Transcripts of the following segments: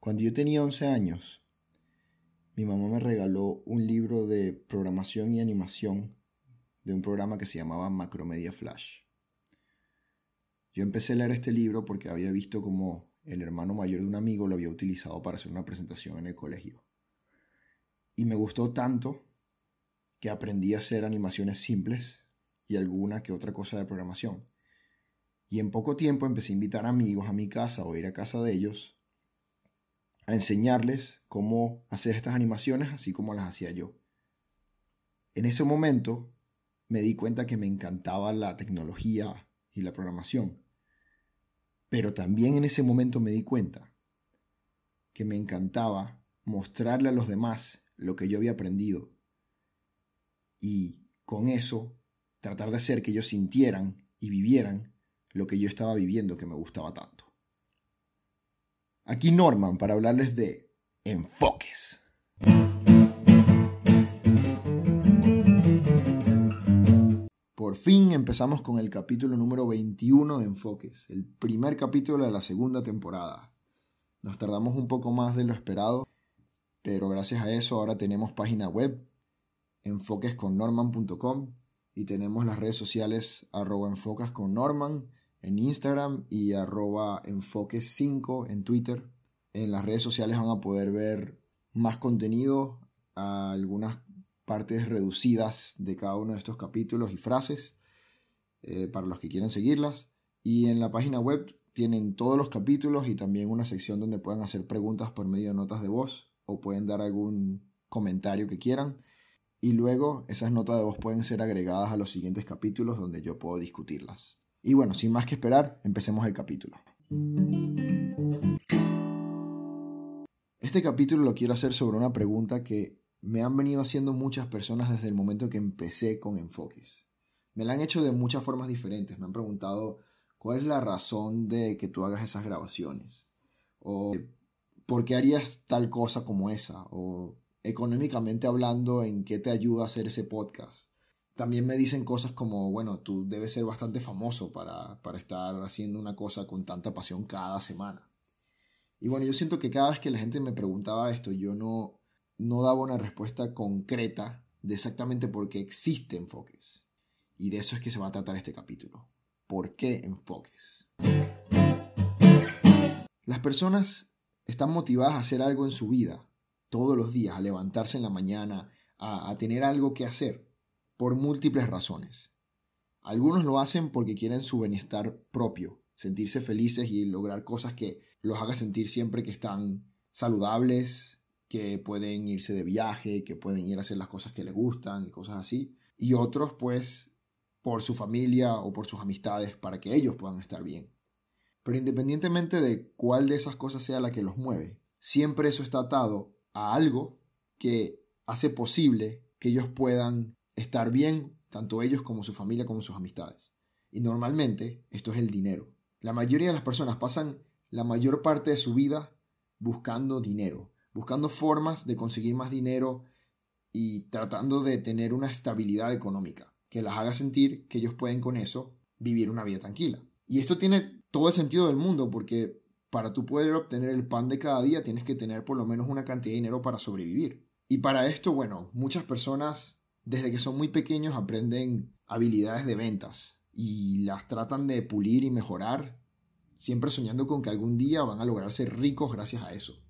Cuando yo tenía 11 años, mi mamá me regaló un libro de programación y animación de un programa que se llamaba Macromedia Flash. Yo empecé a leer este libro porque había visto cómo el hermano mayor de un amigo lo había utilizado para hacer una presentación en el colegio. Y me gustó tanto que aprendí a hacer animaciones simples y alguna que otra cosa de programación. Y en poco tiempo empecé a invitar amigos a mi casa o ir a casa de ellos a enseñarles cómo hacer estas animaciones así como las hacía yo. En ese momento me di cuenta que me encantaba la tecnología y la programación. Pero también en ese momento me di cuenta que me encantaba mostrarle a los demás lo que yo había aprendido y con eso tratar de hacer que ellos sintieran y vivieran lo que yo estaba viviendo que me gustaba tanto. Aquí Norman para hablarles de enfoques. Por fin empezamos con el capítulo número 21 de Enfoques, el primer capítulo de la segunda temporada. Nos tardamos un poco más de lo esperado, pero gracias a eso ahora tenemos página web, enfoquesconnorman.com, y tenemos las redes sociales arroba enfocas con Norman en Instagram y arroba enfoques5 en Twitter. En las redes sociales van a poder ver más contenido, algunas partes reducidas de cada uno de estos capítulos y frases eh, para los que quieren seguirlas. Y en la página web tienen todos los capítulos y también una sección donde pueden hacer preguntas por medio de notas de voz o pueden dar algún comentario que quieran. Y luego esas notas de voz pueden ser agregadas a los siguientes capítulos donde yo puedo discutirlas. Y bueno, sin más que esperar, empecemos el capítulo. Este capítulo lo quiero hacer sobre una pregunta que me han venido haciendo muchas personas desde el momento que empecé con enfoques. Me la han hecho de muchas formas diferentes. Me han preguntado cuál es la razón de que tú hagas esas grabaciones. O por qué harías tal cosa como esa. O económicamente hablando, en qué te ayuda a hacer ese podcast también me dicen cosas como, bueno, tú debes ser bastante famoso para, estar haciendo una cosa con tanta pasión cada semana. Y bueno, yo siento que cada vez que la gente me preguntaba esto, yo no, no daba una respuesta concreta de exactamente por qué existe enfoques. Y de eso es que se va a tratar este capítulo. ¿Por qué enfoques? Las personas están motivadas a hacer algo en su vida, todos los días, a levantarse en la mañana, a tener algo que hacer por múltiples razones. Algunos lo hacen porque quieren su bienestar propio, sentirse felices y lograr cosas que los haga sentir siempre que están saludables, que pueden irse de viaje, que pueden ir a hacer las cosas que les gustan y cosas así. Y otros pues por su familia o por sus amistades para que ellos puedan estar bien. Pero independientemente de cuál de esas cosas sea la que los mueve, siempre eso está atado a algo que hace posible que ellos puedan estar bien, tanto ellos como su familia como sus amistades. Y normalmente esto es el dinero. La mayoría de las personas pasan la mayor parte de su vida buscando dinero, buscando formas de conseguir más dinero y tratando de tener una estabilidad económica que las haga sentir que ellos pueden con eso vivir una vida tranquila. Y esto tiene todo el sentido del mundo porque para tú poder obtener el pan de cada día tienes que tener por lo menos una cantidad de dinero para sobrevivir. Y para esto, bueno, muchas personas desde que son muy pequeños aprenden habilidades de ventas y las tratan de pulir y mejorar, siempre soñando con que algún día van a lograr ser ricos gracias a eso.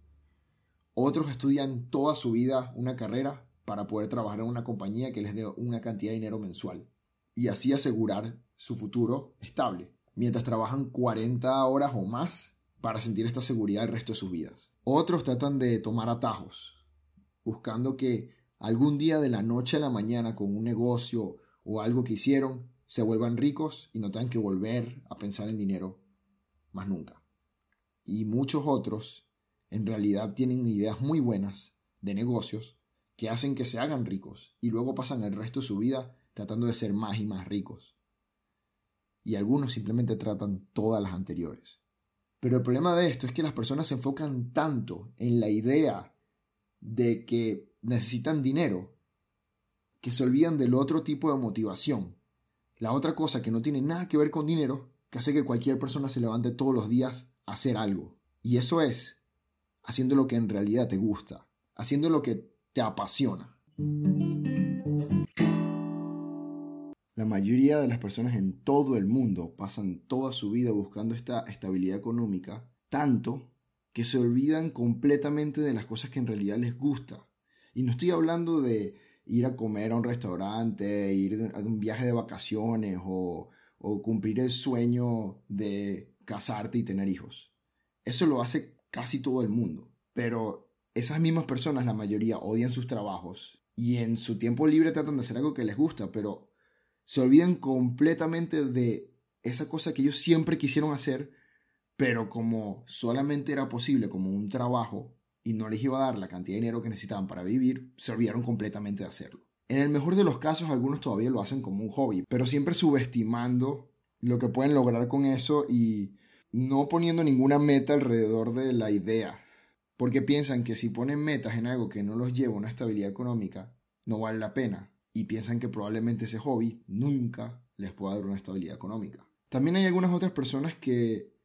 Otros estudian toda su vida una carrera para poder trabajar en una compañía que les dé una cantidad de dinero mensual y así asegurar su futuro estable, mientras trabajan 40 horas o más para sentir esta seguridad el resto de sus vidas. Otros tratan de tomar atajos, buscando que algún día de la noche a la mañana con un negocio o algo que hicieron, se vuelvan ricos y no tengan que volver a pensar en dinero más nunca. Y muchos otros en realidad tienen ideas muy buenas de negocios que hacen que se hagan ricos y luego pasan el resto de su vida tratando de ser más y más ricos. Y algunos simplemente tratan todas las anteriores. Pero el problema de esto es que las personas se enfocan tanto en la idea de que necesitan dinero, que se olvidan del otro tipo de motivación. La otra cosa que no tiene nada que ver con dinero, que hace que cualquier persona se levante todos los días a hacer algo. Y eso es haciendo lo que en realidad te gusta, haciendo lo que te apasiona. La mayoría de las personas en todo el mundo pasan toda su vida buscando esta estabilidad económica, tanto que se olvidan completamente de las cosas que en realidad les gusta. Y no estoy hablando de ir a comer a un restaurante, ir a un viaje de vacaciones o, cumplir el sueño de casarte y tener hijos. Eso lo hace casi todo el mundo. Pero esas mismas personas, la mayoría, odian sus trabajos y en su tiempo libre tratan de hacer algo que les gusta, pero se olvidan completamente de esa cosa que ellos siempre quisieron hacer, pero como solamente era posible como un trabajo y no les iba a dar la cantidad de dinero que necesitaban para vivir, se olvidaron completamente de hacerlo. En el mejor de los casos, algunos todavía lo hacen como un hobby, pero siempre subestimando lo que pueden lograr con eso y no poniendo ninguna meta alrededor de la idea. Porque piensan que si ponen metas en algo que no los lleva a una estabilidad económica, no vale la pena. Y piensan que probablemente ese hobby nunca les pueda dar una estabilidad económica. También hay algunas otras personas que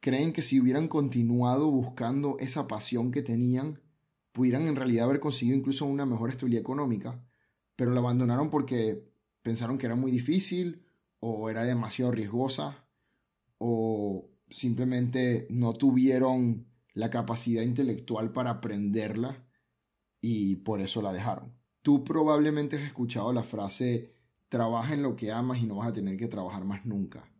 creen que si hubieran continuado buscando esa pasión que tenían, pudieran en realidad haber conseguido incluso una mejor estabilidad económica, pero la abandonaron porque pensaron que era muy difícil o era demasiado riesgosa o simplemente no tuvieron la capacidad intelectual para aprenderla y por eso la dejaron. Tú probablemente has escuchado la frase trabaja en lo que amas y no vas a tener que trabajar más nunca.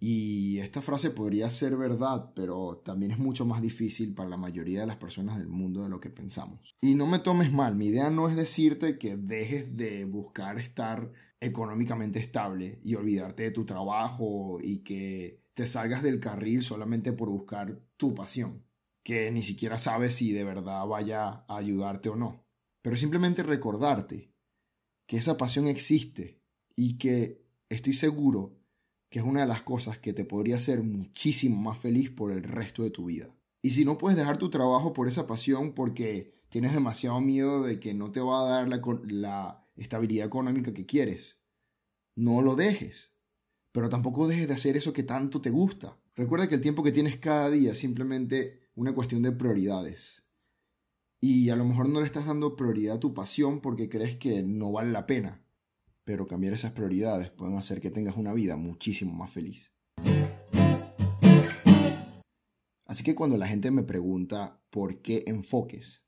Y esta frase podría ser verdad, pero también es mucho más difícil para la mayoría de las personas del mundo de lo que pensamos. Y no me tomes mal, mi idea no es decirte que dejes de buscar estar económicamente estable y olvidarte de tu trabajo y que te salgas del carril solamente por buscar tu pasión, que ni siquiera sabes si de verdad vaya a ayudarte o no. Pero simplemente recordarte que esa pasión existe y que estoy seguro que es una de las cosas que te podría hacer muchísimo más feliz por el resto de tu vida. Y si no puedes dejar tu trabajo por esa pasión porque tienes demasiado miedo de que no te va a dar la, la estabilidad económica que quieres, no lo dejes. Pero tampoco dejes de hacer eso que tanto te gusta. Recuerda que el tiempo que tienes cada día es simplemente una cuestión de prioridades. Y a lo mejor no le estás dando prioridad a tu pasión porque crees que no vale la pena pero cambiar esas prioridades pueden hacer que tengas una vida muchísimo más feliz. Así que cuando la gente me pregunta por qué enfoques,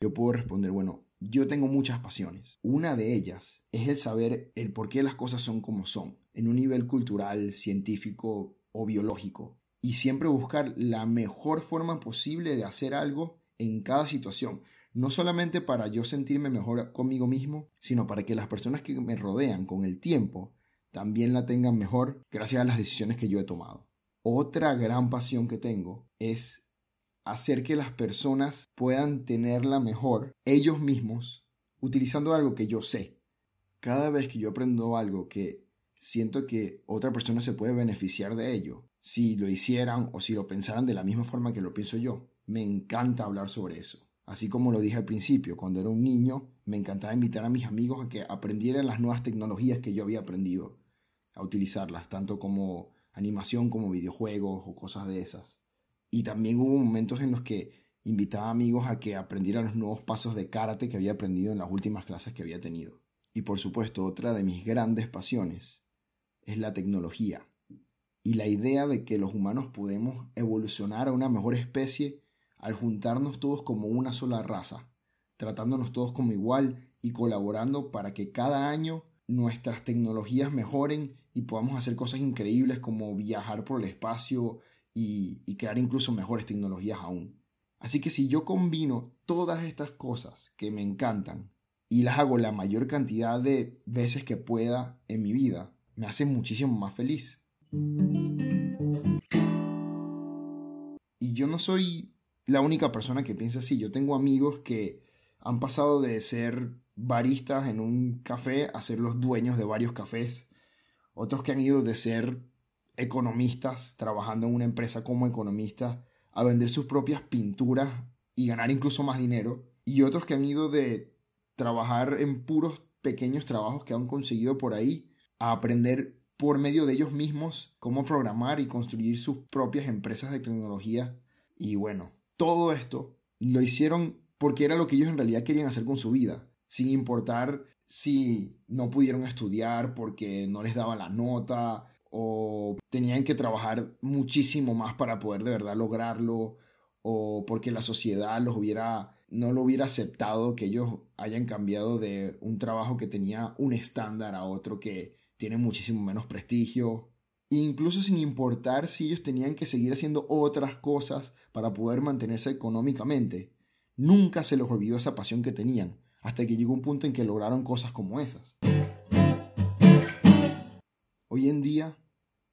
yo puedo responder, bueno, yo tengo muchas pasiones. Una de ellas es el saber el por qué las cosas son como son, en un nivel cultural, científico o biológico. Y siempre buscar la mejor forma posible de hacer algo en cada situación no solamente para yo sentirme mejor conmigo mismo, sino para que las personas que me rodean con el tiempo también la tengan mejor gracias a las decisiones que yo he tomado. Otra gran pasión que tengo es hacer que las personas puedan tenerla mejor ellos mismos utilizando algo que yo sé. Cada vez que yo aprendo algo que siento que otra persona se puede beneficiar de ello, si lo hicieran o si lo pensaran de la misma forma que lo pienso yo, me encanta hablar sobre eso. Así como lo dije al principio, cuando era un niño me encantaba invitar a mis amigos a que aprendieran las nuevas tecnologías que yo había aprendido a utilizarlas, tanto como animación como videojuegos o cosas de esas. Y también hubo momentos en los que invitaba a amigos a que aprendieran los nuevos pasos de karate que había aprendido en las últimas clases que había tenido. Y por supuesto, otra de mis grandes pasiones es la tecnología y la idea de que los humanos podemos evolucionar a una mejor especie al juntarnos todos como una sola raza, tratándonos todos como igual y colaborando para que cada año nuestras tecnologías mejoren y podamos hacer cosas increíbles como viajar por el espacio y, crear incluso mejores tecnologías aún. Así que si yo combino todas estas cosas que me encantan y las hago la mayor cantidad de veces que pueda en mi vida, me hace muchísimo más feliz. Y yo no soy la única persona que piensa así. Yo tengo amigos que han pasado de ser baristas en un café a ser los dueños de varios cafés. Otros que han ido de ser economistas, trabajando en una empresa como economistas, a vender sus propias pinturas y ganar incluso más dinero. Y otros que han ido de trabajar en puros pequeños trabajos que han conseguido por ahí a aprender por medio de ellos mismos cómo programar y construir sus propias empresas de tecnología. Y bueno, todo esto lo hicieron porque era lo que ellos en realidad querían hacer con su vida, sin importar si no pudieron estudiar porque no les daba la nota o tenían que trabajar muchísimo más para poder de verdad lograrlo o porque la sociedad los hubiera no lo hubiera aceptado que ellos hayan cambiado de un trabajo que tenía un estándar a otro que tiene muchísimo menos prestigio incluso sin importar si ellos tenían que seguir haciendo otras cosas para poder mantenerse económicamente. Nunca se les olvidó esa pasión que tenían, hasta que llegó un punto en que lograron cosas como esas. Hoy en día,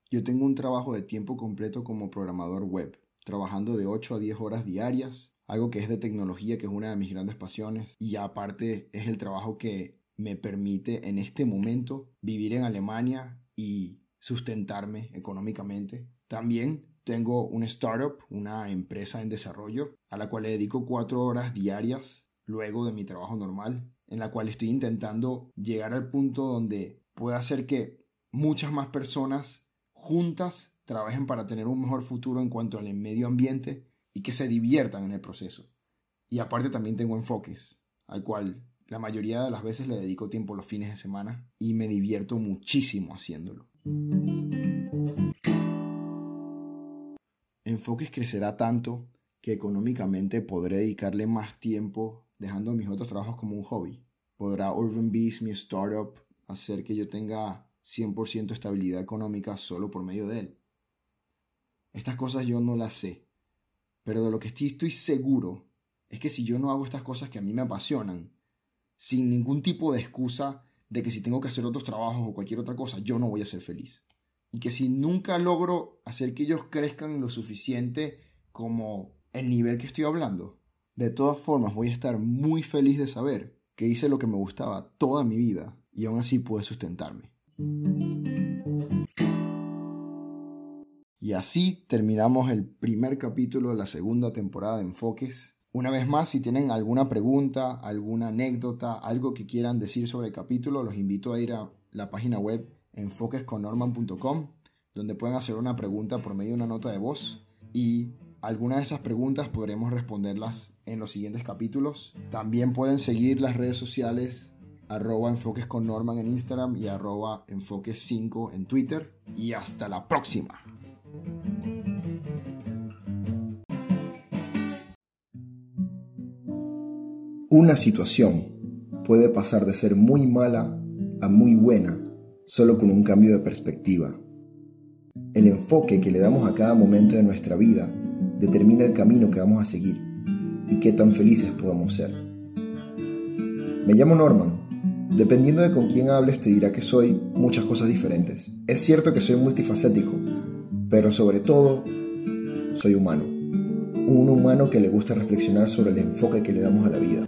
yo tengo un trabajo de tiempo completo como programador web, trabajando de 8 a 10 horas diarias, algo que es de tecnología, que es una de mis grandes pasiones, y aparte es el trabajo que me permite en este momento vivir en Alemania y sustentarme económicamente. También tengo un startup, una empresa en desarrollo, a la cual le dedico cuatro horas diarias luego de mi trabajo normal, en la cual estoy intentando llegar al punto donde pueda hacer que muchas más personas juntas trabajen para tener un mejor futuro en cuanto al medio ambiente y que se diviertan en el proceso. Y aparte también tengo enfoques, al cual la mayoría de las veces le dedico tiempo los fines de semana y me divierto muchísimo haciéndolo. Enfoques crecerá tanto que económicamente podré dedicarle más tiempo dejando mis otros trabajos como un hobby. Podrá Urban Beast, mi startup, hacer que yo tenga 100% estabilidad económica solo por medio de él. Estas cosas yo no las sé, pero de lo que estoy, estoy seguro es que si yo no hago estas cosas que a mí me apasionan, sin ningún tipo de excusa de que si tengo que hacer otros trabajos o cualquier otra cosa, yo no voy a ser feliz. Y que si nunca logro hacer que ellos crezcan lo suficiente como el nivel que estoy hablando, de todas formas voy a estar muy feliz de saber que hice lo que me gustaba toda mi vida y aún así pude sustentarme. Y así terminamos el primer capítulo de la segunda temporada de Enfoques. Una vez más, si tienen alguna pregunta, alguna anécdota, algo que quieran decir sobre el capítulo, los invito a ir a la página web enfoquesconnorman.com, donde pueden hacer una pregunta por medio de una nota de voz y algunas de esas preguntas podremos responderlas en los siguientes capítulos. También pueden seguir las redes sociales arroba en Instagram y arroba enfoques 5 en Twitter. Y hasta la próxima. Una situación puede pasar de ser muy mala a muy buena solo con un cambio de perspectiva. El enfoque que le damos a cada momento de nuestra vida determina el camino que vamos a seguir y qué tan felices podamos ser. Me llamo Norman. Dependiendo de con quién hables te dirá que soy muchas cosas diferentes. Es cierto que soy multifacético, pero sobre todo soy humano. Un humano que le gusta reflexionar sobre el enfoque que le damos a la vida.